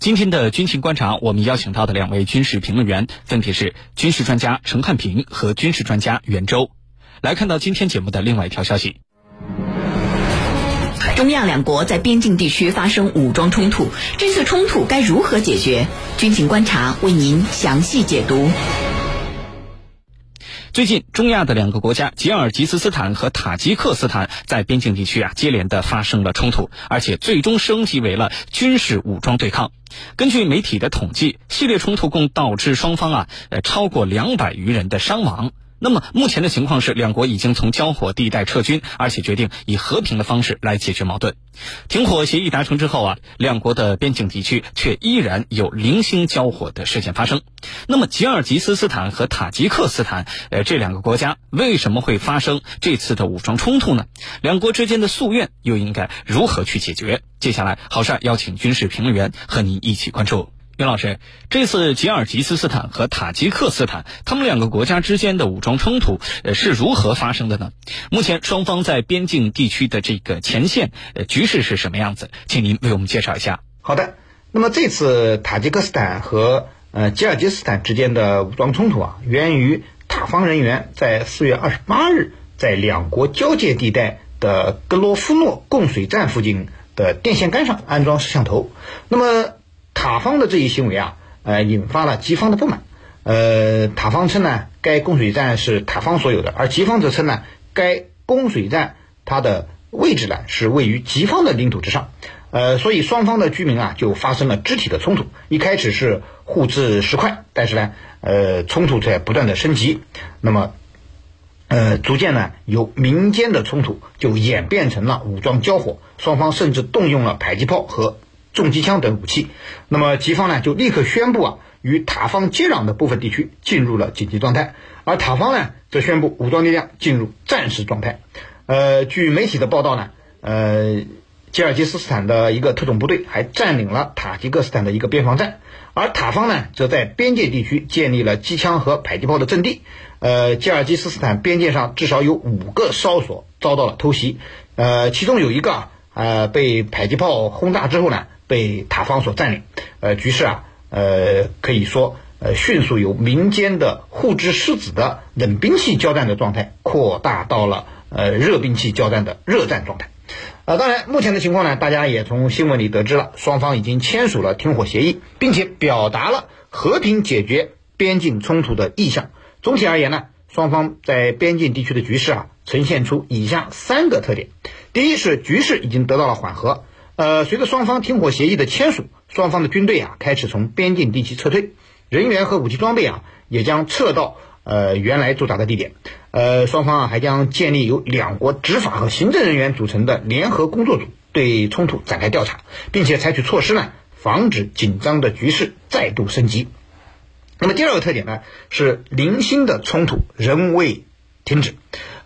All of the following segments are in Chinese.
今天的军情观察，我们邀请到的两位军事评论员分别是军事专家陈汉平和军事专家袁周。来看到今天节目的另外一条消息：中亚两国在边境地区发生武装冲突，这次冲突该如何解决？军情观察为您详细解读。最近，中亚的两个国家吉尔吉斯斯坦和塔吉克斯坦在边境地区啊接连的发生了冲突，而且最终升级为了军事武装对抗。根据媒体的统计，系列冲突共导致双方啊呃超过两百余人的伤亡。那么目前的情况是，两国已经从交火地带撤军，而且决定以和平的方式来解决矛盾。停火协议达成之后啊，两国的边境地区却依然有零星交火的事件发生。那么吉尔吉斯斯坦和塔吉克斯坦，呃，这两个国家为什么会发生这次的武装冲突呢？两国之间的夙愿又应该如何去解决？接下来，郝帅邀请军事评论员和您一起关注。袁老师，这次吉尔吉斯斯坦和塔吉克斯坦他们两个国家之间的武装冲突，呃，是如何发生的呢？目前双方在边境地区的这个前线，呃，局势是什么样子？请您为我们介绍一下。好的，那么这次塔吉克斯坦和呃吉尔吉斯斯坦之间的武装冲突啊，源于塔方人员在四月二十八日在两国交界地带的格罗夫诺供水站附近的电线杆上安装摄像头，那么。塔方的这一行为啊，呃，引发了吉方的不满。呃，塔方称呢，该供水站是塔方所有的，而吉方则称呢，该供水站它的位置呢是位于吉方的领土之上。呃，所以双方的居民啊就发生了肢体的冲突。一开始是互掷石块，但是呢，呃，冲突在不断的升级。那么，呃，逐渐呢，由民间的冲突就演变成了武装交火，双方甚至动用了迫击炮和。重机枪等武器，那么吉方呢就立刻宣布啊，与塔方接壤的部分地区进入了紧急状态，而塔方呢则宣布武装力量进入战时状态。呃，据媒体的报道呢，呃，吉尔吉斯斯坦的一个特种部队还占领了塔吉克斯坦的一个边防站，而塔方呢则在边界地区建立了机枪和迫击炮的阵地。呃，吉尔吉斯斯坦边界上至少有五个哨所遭到了偷袭，呃，其中有一个呃被迫击炮轰炸之后呢。被塔方所占领，呃，局势啊，呃，可以说，呃，迅速由民间的互掷狮子的冷兵器交战的状态，扩大到了呃热兵器交战的热战状态。呃，当然，目前的情况呢，大家也从新闻里得知了，双方已经签署了停火协议，并且表达了和平解决边境冲突的意向。总体而言呢，双方在边境地区的局势啊，呈现出以下三个特点：第一是局势已经得到了缓和。呃，随着双方停火协议的签署，双方的军队啊开始从边境地区撤退，人员和武器装备啊也将撤到呃原来驻扎的地点。呃，双方啊还将建立由两国执法和行政人员组成的联合工作组，对冲突展开调查，并且采取措施呢，防止紧张的局势再度升级。那么第二个特点呢，是零星的冲突仍未停止。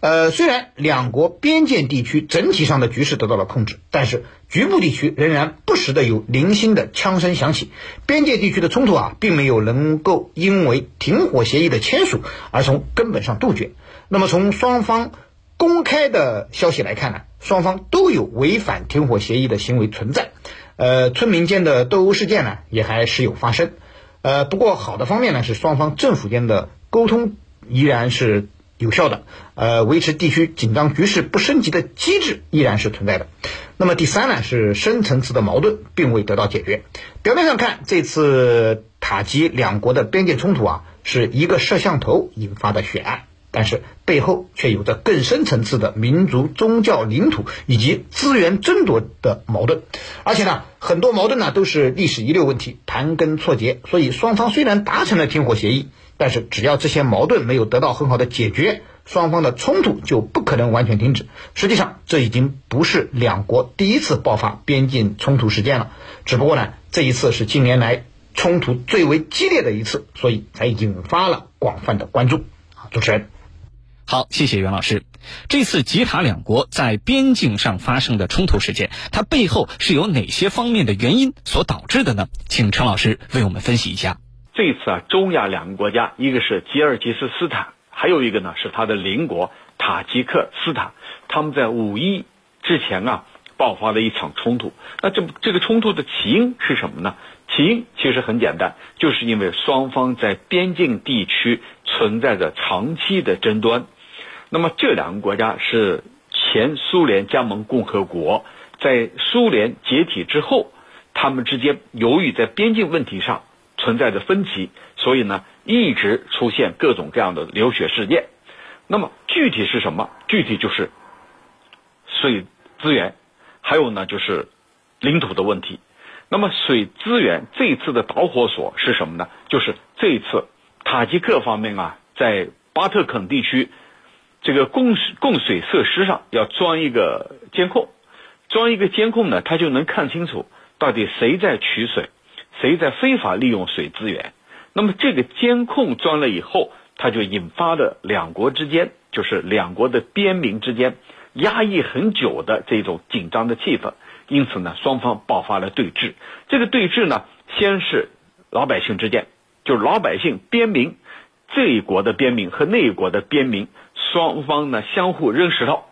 呃，虽然两国边界地区整体上的局势得到了控制，但是局部地区仍然不时的有零星的枪声响起。边界地区的冲突啊，并没有能够因为停火协议的签署而从根本上杜绝。那么从双方公开的消息来看呢，双方都有违反停火协议的行为存在。呃，村民间的斗殴事件呢，也还时有发生。呃，不过好的方面呢，是双方政府间的沟通依然是。有效的，呃，维持地区紧张局势不升级的机制依然是存在的。那么第三呢，是深层次的矛盾并未得到解决。表面上看，这次塔吉两国的边界冲突啊，是一个摄像头引发的血案，但是背后却有着更深层次的民族、宗教、领土以及资源争夺的矛盾。而且呢，很多矛盾呢都是历史遗留问题，盘根错节。所以双方虽然达成了停火协议。但是，只要这些矛盾没有得到很好的解决，双方的冲突就不可能完全停止。实际上，这已经不是两国第一次爆发边境冲突事件了，只不过呢，这一次是近年来冲突最为激烈的一次，所以才引发了广泛的关注。好，主持人，好，谢谢袁老师。这次吉塔两国在边境上发生的冲突事件，它背后是由哪些方面的原因所导致的呢？请陈老师为我们分析一下。这次啊，中亚两个国家，一个是吉尔吉斯斯坦，还有一个呢是它的邻国塔吉克斯坦。他们在五一之前啊，爆发了一场冲突。那这这个冲突的起因是什么呢？起因其实很简单，就是因为双方在边境地区存在着长期的争端。那么这两个国家是前苏联加盟共和国，在苏联解体之后，他们之间由于在边境问题上存在着分歧，所以呢一直出现各种各样的流血事件。那么具体是什么？具体就是水资源，还有呢就是领土的问题。那么水资源这一次的导火索是什么呢？就是这一次塔吉克方面啊，在巴特肯地区这个供供水设施上要装一个监控，装一个监控呢，他就能看清楚到底谁在取水，谁在非法利用水资源。那么这个监控装了以后。它就引发了两国之间，就是两国的边民之间压抑很久的这种紧张的气氛，因此呢，双方爆发了对峙。这个对峙呢，先是老百姓之间，就是老百姓边民这一国的边民和那一国的边民双方呢相互扔石头，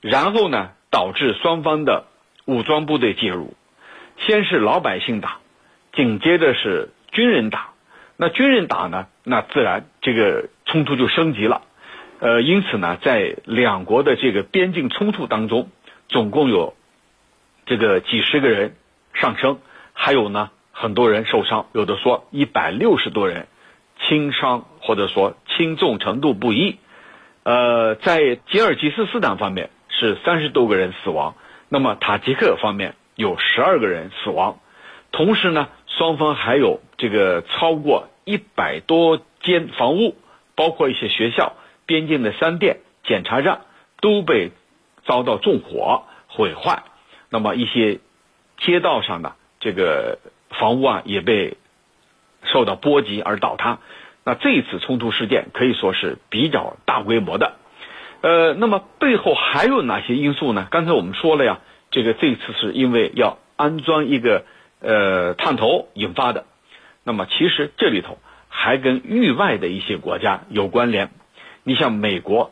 然后呢导致双方的武装部队介入，先是老百姓打，紧接着是军人打。那军人打呢？那自然这个冲突就升级了，呃，因此呢，在两国的这个边境冲突当中，总共有这个几十个人上升，还有呢很多人受伤，有的说一百六十多人轻伤或者说轻重程度不一。呃，在吉尔吉斯斯坦方面是三十多个人死亡，那么塔吉克方面有十二个人死亡，同时呢。双方还有这个超过一百多间房屋，包括一些学校、边境的商店、检查站都被遭到纵火毁坏。那么一些街道上的这个房屋啊，也被受到波及而倒塌。那这一次冲突事件可以说是比较大规模的。呃，那么背后还有哪些因素呢？刚才我们说了呀，这个这次是因为要安装一个。呃，探头引发的，那么其实这里头还跟域外的一些国家有关联。你像美国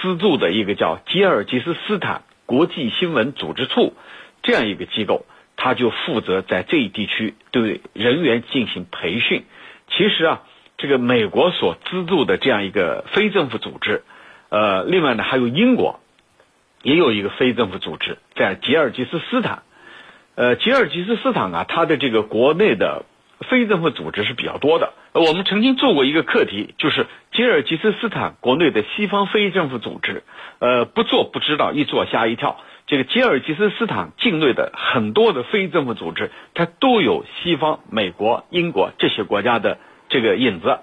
资助的一个叫吉尔吉斯斯坦国际新闻组织处这样一个机构，它就负责在这一地区对人员进行培训。其实啊，这个美国所资助的这样一个非政府组织，呃，另外呢还有英国也有一个非政府组织在吉尔吉斯斯坦。呃，吉尔吉斯斯坦啊，它的这个国内的非政府组织是比较多的。我们曾经做过一个课题，就是吉尔吉斯斯坦国内的西方非政府组织。呃，不做不知道，一做吓一跳。这个吉尔吉斯斯坦境内的很多的非政府组织，它都有西方、美国、英国这些国家的这个影子。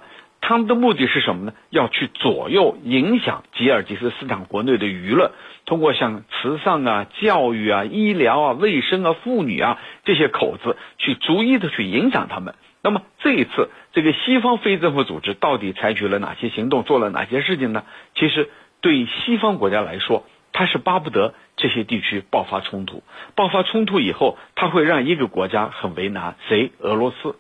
他们的目的是什么呢？要去左右、影响吉尔吉斯斯坦国内的舆论。通过像慈善啊、教育啊、医疗啊、卫生啊、妇女啊这些口子，去逐一的去影响他们。那么这一次，这个西方非政府组织到底采取了哪些行动，做了哪些事情呢？其实对西方国家来说，他是巴不得这些地区爆发冲突。爆发冲突以后，他会让一个国家很为难，谁？俄罗斯。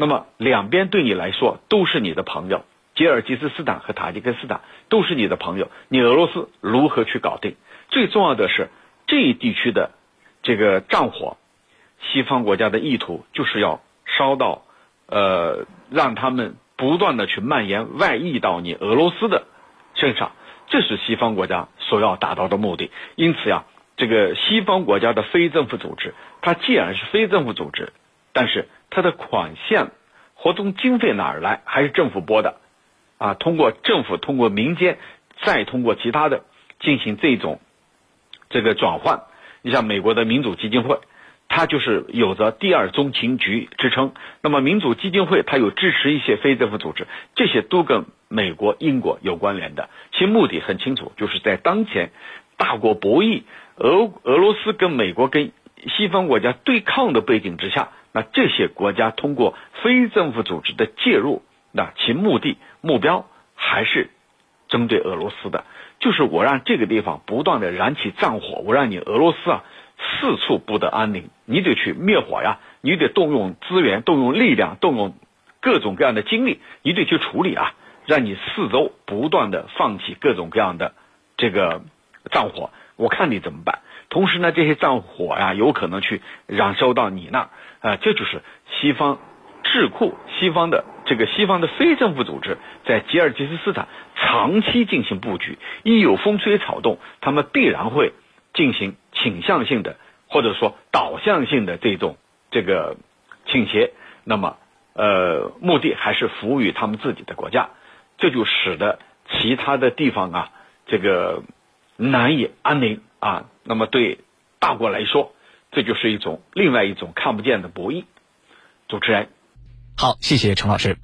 那么两边对你来说都是你的朋友。吉尔吉斯斯坦和塔吉克斯坦都是你的朋友，你俄罗斯如何去搞定？最重要的是这一地区的这个战火，西方国家的意图就是要烧到，呃，让他们不断的去蔓延外溢到你俄罗斯的身上，这是西方国家所要达到的目的。因此呀，这个西方国家的非政府组织，它既然是非政府组织，但是它的款项、活动经费哪儿来？还是政府拨的。啊，通过政府，通过民间，再通过其他的进行这种这个转换。你像美国的民主基金会，它就是有着第二中情局之称。那么民主基金会它有支持一些非政府组织，这些都跟美国、英国有关联的。其目的很清楚，就是在当前大国博弈、俄俄罗斯跟美国跟西方国家对抗的背景之下，那这些国家通过非政府组织的介入。那其目的目标还是针对俄罗斯的，就是我让这个地方不断的燃起战火，我让你俄罗斯啊四处不得安宁，你得去灭火呀，你得动用资源、动用力量、动用各种各样的精力，你得去处理啊，让你四周不断的放起各种各样的这个战火，我看你怎么办？同时呢，这些战火呀，有可能去燃烧到你那儿，啊，这就是西方智库、西方的这个西方的非政府组织在吉尔吉斯斯坦长期进行布局，一有风吹草动，他们必然会进行倾向性的或者说导向性的这种这个倾斜，那么呃，目的还是服务于他们自己的国家，这就使得其他的地方啊，这个难以安宁啊。那么对大国来说，这就是一种另外一种看不见的博弈。主持人，好，谢谢陈老师。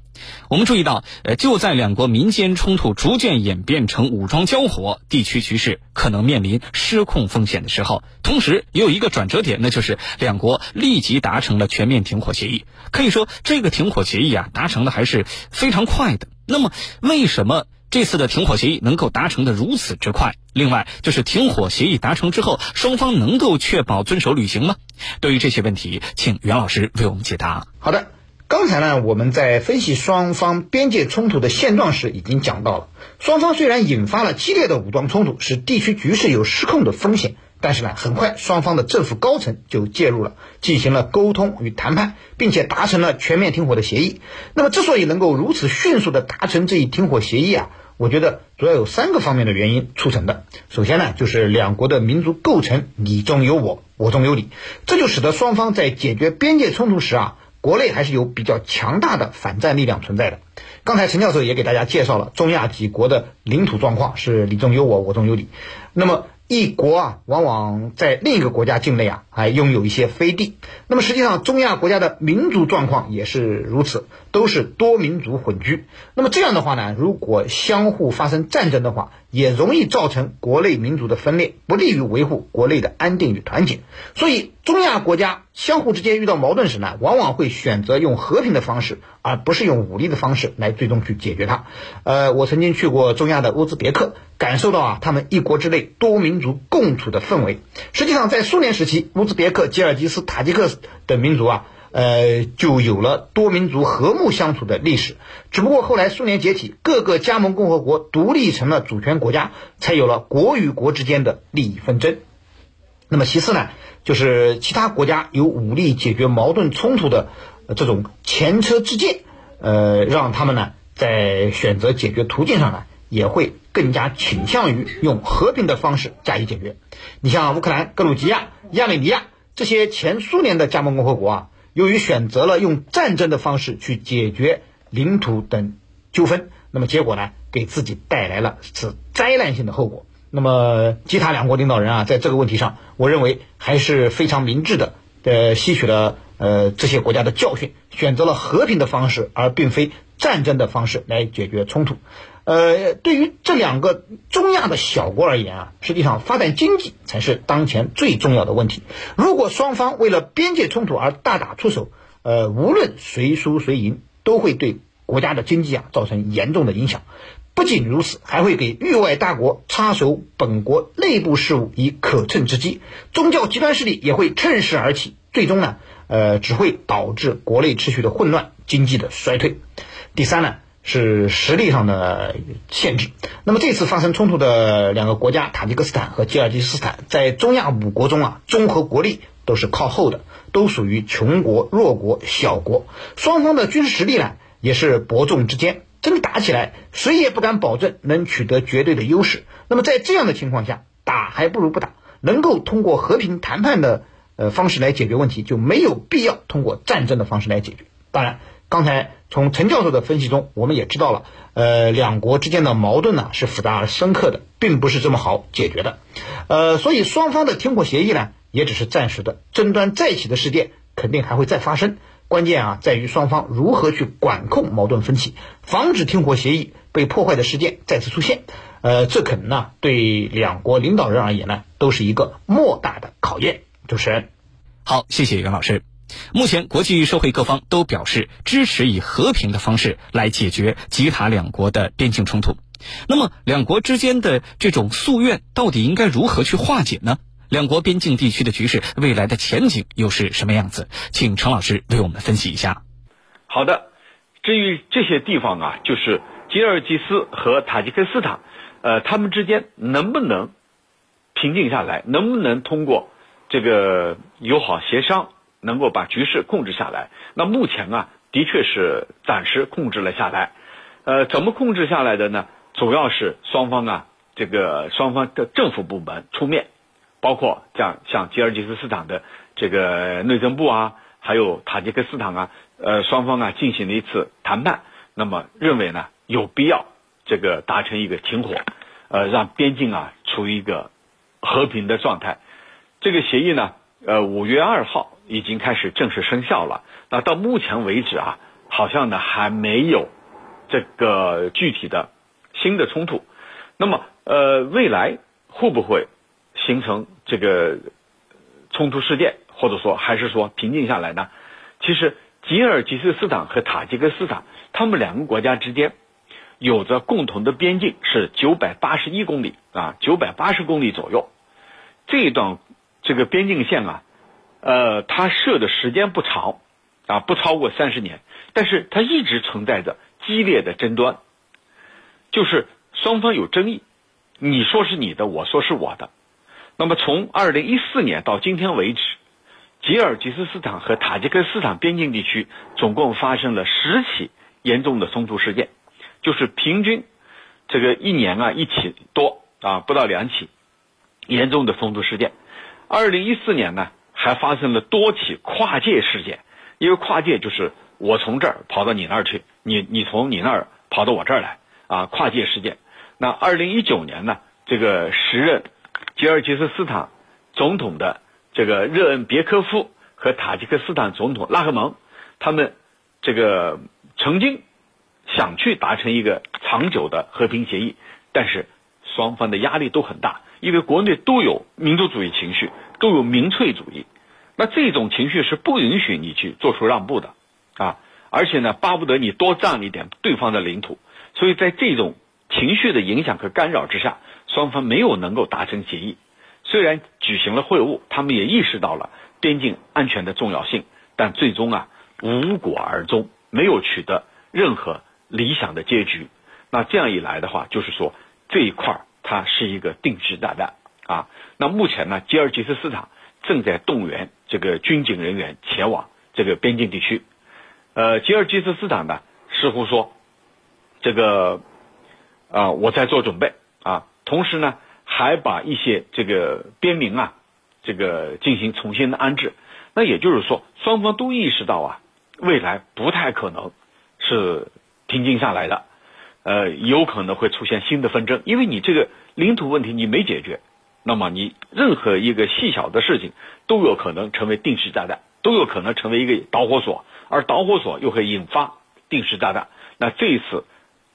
我们注意到，呃，就在两国民间冲突逐渐演变成武装交火，地区局势可能面临失控风险的时候，同时也有一个转折点，那就是两国立即达成了全面停火协议。可以说，这个停火协议啊，达成的还是非常快的。那么，为什么这次的停火协议能够达成的如此之快？另外，就是停火协议达成之后，双方能够确保遵守履行吗？对于这些问题，请袁老师为我们解答。好的。刚才呢，我们在分析双方边界冲突的现状时，已经讲到了，双方虽然引发了激烈的武装冲突，使地区局势有失控的风险，但是呢，很快双方的政府高层就介入了，进行了沟通与谈判，并且达成了全面停火的协议。那么，之所以能够如此迅速的达成这一停火协议啊，我觉得主要有三个方面的原因促成的。首先呢，就是两国的民族构成你中有我，我中有你，这就使得双方在解决边界冲突时啊。国内还是有比较强大的反战力量存在的。刚才陈教授也给大家介绍了中亚几国的领土状况是你中有我，我中有你。那么一国啊，往往在另一个国家境内啊，还拥有一些飞地。那么实际上，中亚国家的民族状况也是如此，都是多民族混居。那么这样的话呢，如果相互发生战争的话，也容易造成国内民族的分裂，不利于维护国内的安定与团结。所以，中亚国家相互之间遇到矛盾时呢，往往会选择用和平的方式，而不是用武力的方式来最终去解决它。呃，我曾经去过中亚的乌兹别克，感受到啊，他们一国之内多民民族共处的氛围。实际上，在苏联时期，乌兹别克、吉尔吉斯、塔吉克等民族啊。呃，就有了多民族和睦相处的历史。只不过后来苏联解体，各个加盟共和国独立成了主权国家，才有了国与国之间的利益纷争。那么其次呢，就是其他国家有武力解决矛盾冲突的这种前车之鉴，呃，让他们呢在选择解决途径上呢，也会更加倾向于用和平的方式加以解决。你像乌克兰、格鲁吉亚、亚美尼亚这些前苏联的加盟共和国啊。由于选择了用战争的方式去解决领土等纠纷，那么结果呢，给自己带来了是灾难性的后果。那么其他两国领导人啊，在这个问题上，我认为还是非常明智的，呃，吸取了呃这些国家的教训，选择了和平的方式，而并非战争的方式来解决冲突。呃，对于这两个中亚的小国而言啊，实际上发展经济才是当前最重要的问题。如果双方为了边界冲突而大打出手，呃，无论谁输谁赢，都会对国家的经济啊造成严重的影响。不仅如此，还会给域外大国插手本国内部事务以可乘之机。宗教极端势力也会趁势而起，最终呢，呃，只会导致国内秩序的混乱，经济的衰退。第三呢？是实力上的限制。那么这次发生冲突的两个国家塔吉克斯坦和吉尔吉斯斯坦，在中亚五国中啊，综合国力都是靠后的，都属于穷国、弱国、小国。双方的军事实力呢，也是伯仲之间。真打起来，谁也不敢保证能取得绝对的优势。那么在这样的情况下，打还不如不打。能够通过和平谈判的呃方式来解决问题，就没有必要通过战争的方式来解决。当然。刚才从陈教授的分析中，我们也知道了，呃，两国之间的矛盾呢是复杂而深刻的，并不是这么好解决的，呃，所以双方的停火协议呢也只是暂时的，争端再起的事件肯定还会再发生，关键啊在于双方如何去管控矛盾分歧，防止停火协议被破坏的事件再次出现，呃，这可能呢对两国领导人而言呢都是一个莫大的考验。主持人，好，谢谢袁老师。目前，国际社会各方都表示支持以和平的方式来解决吉塔两国的边境冲突。那么，两国之间的这种夙愿到底应该如何去化解呢？两国边境地区的局势未来的前景又是什么样子？请程老师为我们分析一下。好的，至于这些地方啊，就是吉尔吉斯和塔吉克斯坦，呃，他们之间能不能平静下来，能不能通过这个友好协商，能够把局势控制下来？那目前啊，的确是暂时控制了下来。呃，怎么控制下来的呢？主要是双方啊，这个双方的政府部门出面，包括像像吉尔吉斯斯坦的这个内政部啊，还有塔吉克斯坦啊，呃，双方啊进行了一次谈判，那么认为呢有必要这个达成一个停火，呃，让边境啊处于一个和平的状态。这个协议呢，呃，五月二号已经开始正式生效了。那到目前为止啊，好像呢还没有这个具体的。新的冲突，那么呃，未来会不会形成这个冲突事件，或者说还是说平静下来呢？其实吉尔吉斯斯坦和塔吉克斯坦，他们两个国家之间有着共同的边境是九百八十一公里啊，九百八十公里左右。这一段这个边境线啊，呃，它设的时间不长啊，不超过三十年，但是它一直存在着激烈的争端。就是双方有争议，你说是你的，我说是我的。那么从二零一四年到今天为止，吉尔吉斯斯坦和塔吉克斯坦边境地区总共发生了十起严重的冲突事件，就是平均这个一年啊一起多啊不到两起严重的冲突事件。二零一四年呢还发生了多起跨界事件，因为跨界就是我从这儿跑到你那儿去，你你从你那儿跑到我这儿来。啊，跨界事件。那二零一九年呢，这个时任吉尔吉斯斯坦总统的这个热恩别科夫和塔吉克斯坦总统拉赫蒙，他们这个曾经想去达成一个长久的和平协议，但是双方的压力都很大，因为国内都有民族主义情绪，都有民粹主义。那这种情绪是不允许你去做出让步的啊，而且呢，巴不得你多占一点对方的领土。所以在这种情绪的影响和干扰之下，双方没有能够达成协议。虽然举行了会晤，他们也意识到了边境安全的重要性，但最终啊无果而终，没有取得任何理想的结局。那这样一来的话，就是说这一块它是一个定时炸弹啊。那目前呢，吉尔吉斯斯坦正在动员这个军警人员前往这个边境地区。呃，吉尔吉斯斯坦呢似乎说。这个啊，我在做准备啊，同时呢，还把一些这个边民啊，这个进行重新的安置。那也就是说，双方都意识到啊，未来不太可能是平静下来的，呃，有可能会出现新的纷争，因为你这个领土问题你没解决，那么你任何一个细小的事情都有可能成为定时炸弹，都有可能成为一个导火索，而导火索又会引发定时炸弹。那这一次。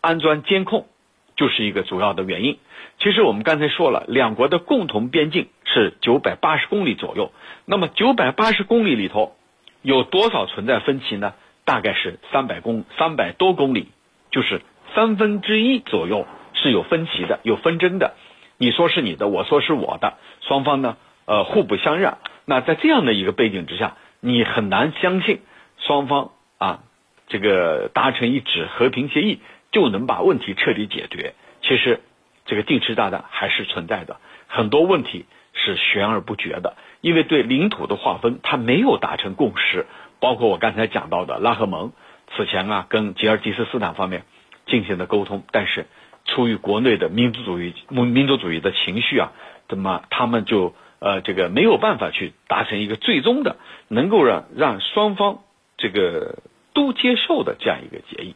安装监控就是一个主要的原因。其实我们刚才说了，两国的共同边境是九百八十公里左右。那么九百八十公里里头有多少存在分歧呢？大概是三百公三百多公里，就是三分之一左右是有分歧的、有纷争的。你说是你的，我说是我的，双方呢呃互不相让。那在这样的一个背景之下，你很难相信双方啊这个达成一纸和平协议。就能把问题彻底解决。其实，这个定时炸弹还是存在的，很多问题是悬而不决的。因为对领土的划分，它没有达成共识。包括我刚才讲到的拉赫蒙，此前啊跟吉尔吉斯斯坦方面进行的沟通，但是出于国内的民族主义、民民族主义的情绪啊，那么他们就呃这个没有办法去达成一个最终的能够让让双方这个都接受的这样一个协议，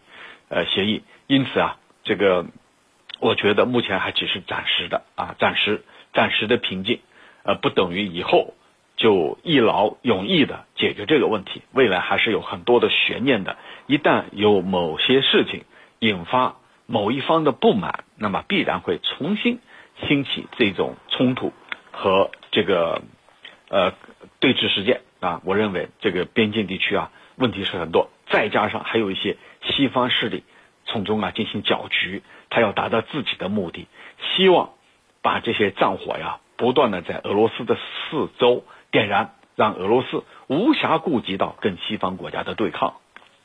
呃协议。因此啊，这个我觉得目前还只是暂时的啊，暂时暂时的平静，呃，不等于以后就一劳永逸的解决这个问题。未来还是有很多的悬念的。一旦有某些事情引发某一方的不满，那么必然会重新兴起这种冲突和这个呃对峙事件啊。我认为这个边境地区啊，问题是很多，再加上还有一些西方势力。从中啊进行搅局，他要达到自己的目的，希望把这些战火呀不断的在俄罗斯的四周点燃，让俄罗斯无暇顾及到跟西方国家的对抗。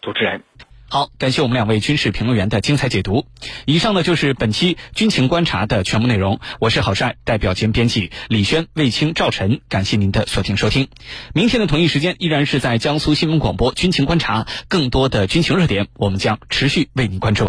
主持人。好，感谢我们两位军事评论员的精彩解读。以上呢就是本期军情观察的全部内容。我是郝帅，代表兼编辑李轩、卫青、赵晨，感谢您的锁定收听。明天的同一时间，依然是在江苏新闻广播军情观察，更多的军情热点，我们将持续为您关注。